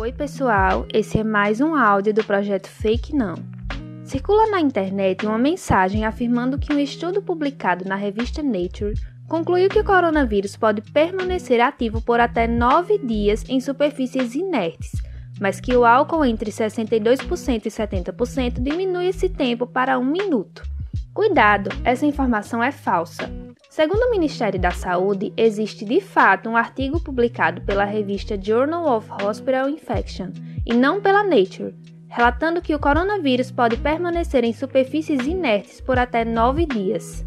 Oi, pessoal, esse é mais um áudio do projeto Fake Não. Circula na internet uma mensagem afirmando que um estudo publicado na revista Nature concluiu que o coronavírus pode permanecer ativo por até nove dias em superfícies inertes, mas que o álcool entre 62% e 70% diminui esse tempo para um minuto. Cuidado, essa informação é falsa. Segundo o Ministério da Saúde, existe de fato um artigo publicado pela revista Journal of Hospital Infection e não pela Nature, relatando que o coronavírus pode permanecer em superfícies inertes por até nove dias.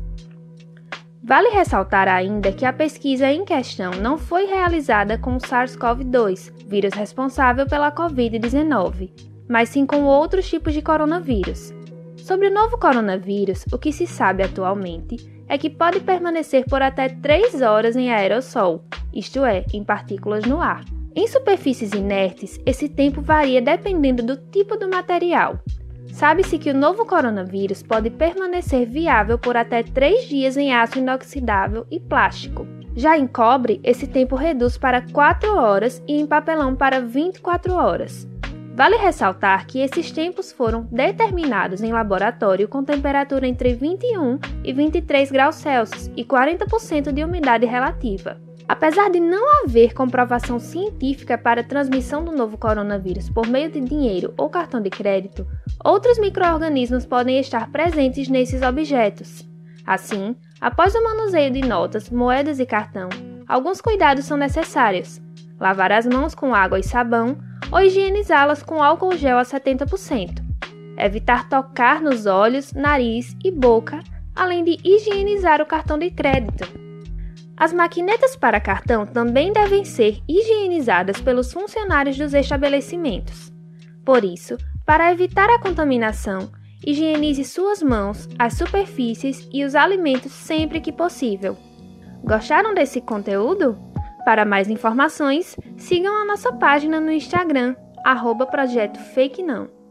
Vale ressaltar ainda que a pesquisa em questão não foi realizada com o SARS-CoV-2, vírus responsável pela Covid-19, mas sim com outros tipos de coronavírus. Sobre o novo coronavírus, o que se sabe atualmente é que pode permanecer por até 3 horas em aerossol, isto é, em partículas no ar. Em superfícies inertes, esse tempo varia dependendo do tipo do material. Sabe-se que o novo coronavírus pode permanecer viável por até 3 dias em aço inoxidável e plástico. Já em cobre, esse tempo reduz para 4 horas e em papelão para 24 horas. Vale ressaltar que esses tempos foram determinados em laboratório com temperatura entre 21 e 23 graus Celsius e 40% de umidade relativa. Apesar de não haver comprovação científica para a transmissão do novo coronavírus por meio de dinheiro ou cartão de crédito, outros microorganismos podem estar presentes nesses objetos. Assim, após o manuseio de notas, moedas e cartão, alguns cuidados são necessários. Lavar as mãos com água e sabão ou higienizá-las com álcool gel a 70%. Evitar tocar nos olhos, nariz e boca, além de higienizar o cartão de crédito. As maquinetas para cartão também devem ser higienizadas pelos funcionários dos estabelecimentos. Por isso, para evitar a contaminação, higienize suas mãos, as superfícies e os alimentos sempre que possível. Gostaram desse conteúdo? Para mais informações, sigam a nossa página no Instagram, arroba Projeto Fake Não.